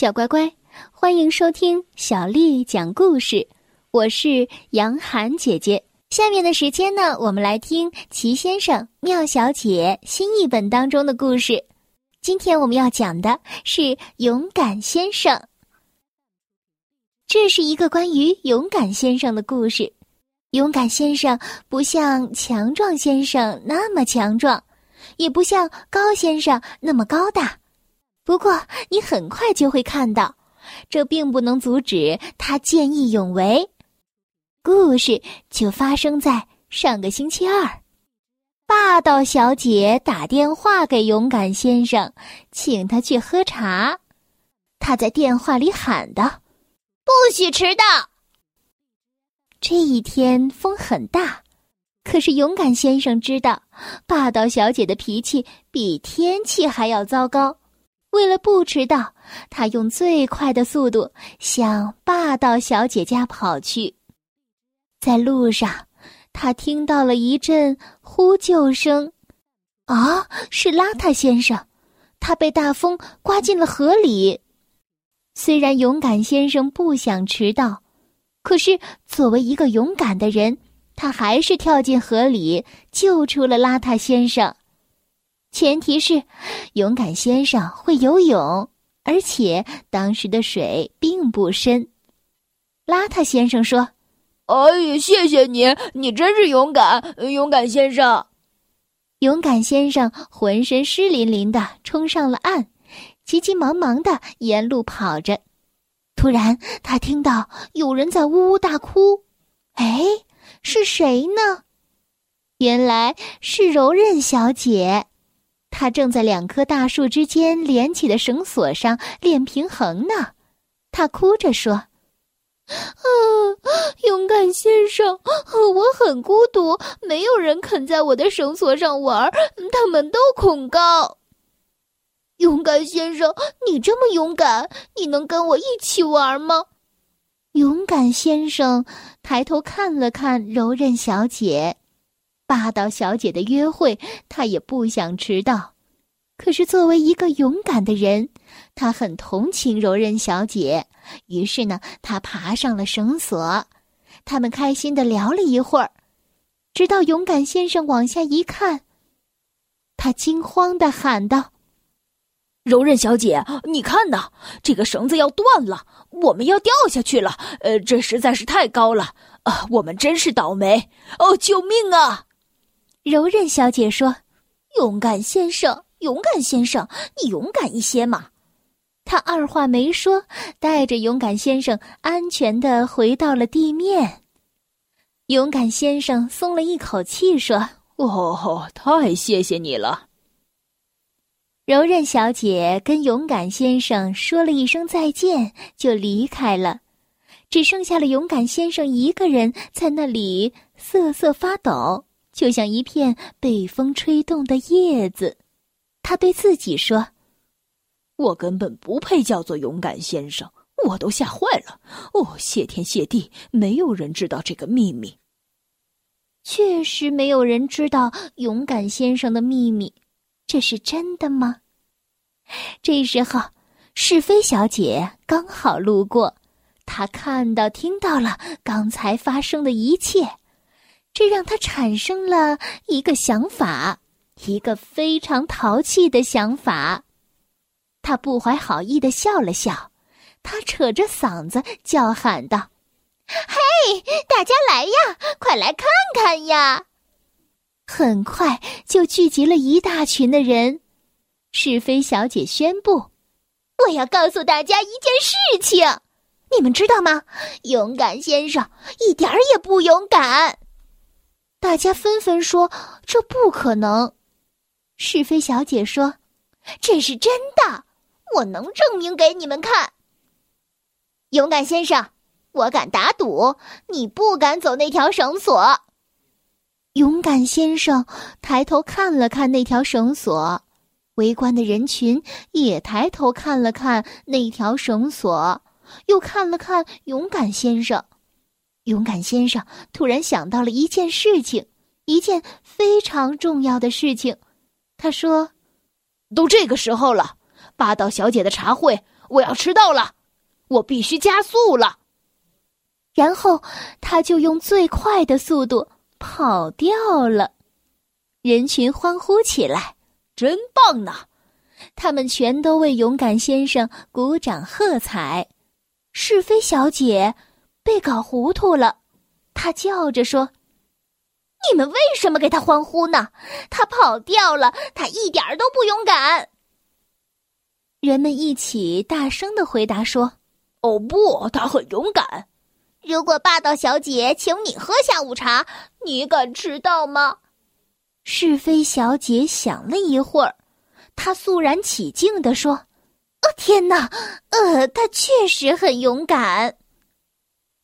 小乖乖，欢迎收听小丽讲故事。我是杨涵姐姐。下面的时间呢，我们来听齐先生、妙小姐新译本当中的故事。今天我们要讲的是勇敢先生。这是一个关于勇敢先生的故事。勇敢先生不像强壮先生那么强壮，也不像高先生那么高大。不过，你很快就会看到，这并不能阻止他见义勇为。故事就发生在上个星期二，霸道小姐打电话给勇敢先生，请他去喝茶。他在电话里喊道：“不许迟到。”这一天风很大，可是勇敢先生知道，霸道小姐的脾气比天气还要糟糕。为了不迟到，他用最快的速度向霸道小姐家跑去。在路上，他听到了一阵呼救声，啊，是邋遢先生，他被大风刮进了河里。虽然勇敢先生不想迟到，可是作为一个勇敢的人，他还是跳进河里救出了邋遢先生。前提是，勇敢先生会游泳，而且当时的水并不深。邋遢先生说：“哎，谢谢你，你真是勇敢，勇敢先生。”勇敢先生浑身湿淋淋的冲上了岸，急急忙忙的沿路跑着。突然，他听到有人在呜呜大哭。哎，是谁呢？原来是柔韧小姐。他正在两棵大树之间连起的绳索上练平衡呢，他哭着说：“啊，勇敢先生，我很孤独，没有人肯在我的绳索上玩，他们都恐高。勇敢先生，你这么勇敢，你能跟我一起玩吗？”勇敢先生抬头看了看柔韧小姐。霸道小姐的约会，他也不想迟到。可是作为一个勇敢的人，他很同情柔韧小姐。于是呢，他爬上了绳索。他们开心的聊了一会儿，直到勇敢先生往下一看，他惊慌的喊道：“柔韧小姐，你看呐，这个绳子要断了，我们要掉下去了。呃，这实在是太高了啊！我们真是倒霉哦！救命啊！”柔韧小姐说：“勇敢先生，勇敢先生，你勇敢一些嘛！”他二话没说，带着勇敢先生安全的回到了地面。勇敢先生松了一口气，说：“哦，太谢谢你了。”柔韧小姐跟勇敢先生说了一声再见，就离开了，只剩下了勇敢先生一个人在那里瑟瑟发抖。就像一片被风吹动的叶子，他对自己说：“我根本不配叫做勇敢先生，我都吓坏了。哦，谢天谢地，没有人知道这个秘密。确实没有人知道勇敢先生的秘密，这是真的吗？”这时候，是非小姐刚好路过，她看到、听到了刚才发生的一切。这让他产生了一个想法，一个非常淘气的想法。他不怀好意的笑了笑，他扯着嗓子叫喊道：“嘿，大家来呀，快来看看呀！”很快就聚集了一大群的人。是非小姐宣布：“我要告诉大家一件事情，你们知道吗？勇敢先生一点儿也不勇敢。”大家纷纷说：“这不可能。”是非小姐说：“这是真的，我能证明给你们看。”勇敢先生，我敢打赌，你不敢走那条绳索。勇敢先生抬头看了看那条绳索，围观的人群也抬头看了看那条绳索，又看了看勇敢先生。勇敢先生突然想到了一件事情，一件非常重要的事情。他说：“都这个时候了，霸道小姐的茶会，我要迟到了，我必须加速了。然后他就用最快的速度跑掉了。人群欢呼起来：“真棒呢！”他们全都为勇敢先生鼓掌喝彩。是非小姐被搞糊涂了，他叫着说：“你们为什么给他欢呼呢？他跑掉了，他一点都不勇敢。”人们一起大声的回答说：“哦不，他很勇敢。如果霸道小姐请你喝下午茶，你敢迟到吗？”是非小姐想了一会儿，她肃然起敬地说：“哦天哪，呃，他确实很勇敢。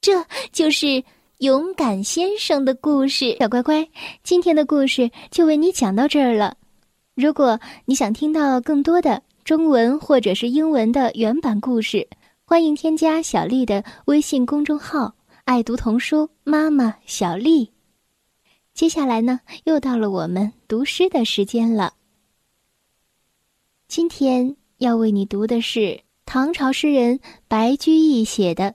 这就是勇敢先生的故事。”小乖乖，今天的故事就为你讲到这儿了。如果你想听到更多的，中文或者是英文的原版故事，欢迎添加小丽的微信公众号“爱读童书妈妈小丽”。接下来呢，又到了我们读诗的时间了。今天要为你读的是唐朝诗人白居易写的《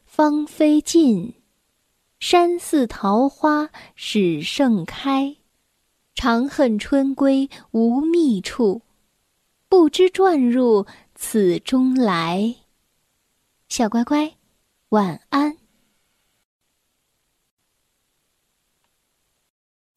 芳菲尽，山寺桃花始盛开，长恨春归无觅处。不知转入此中来，小乖乖，晚安。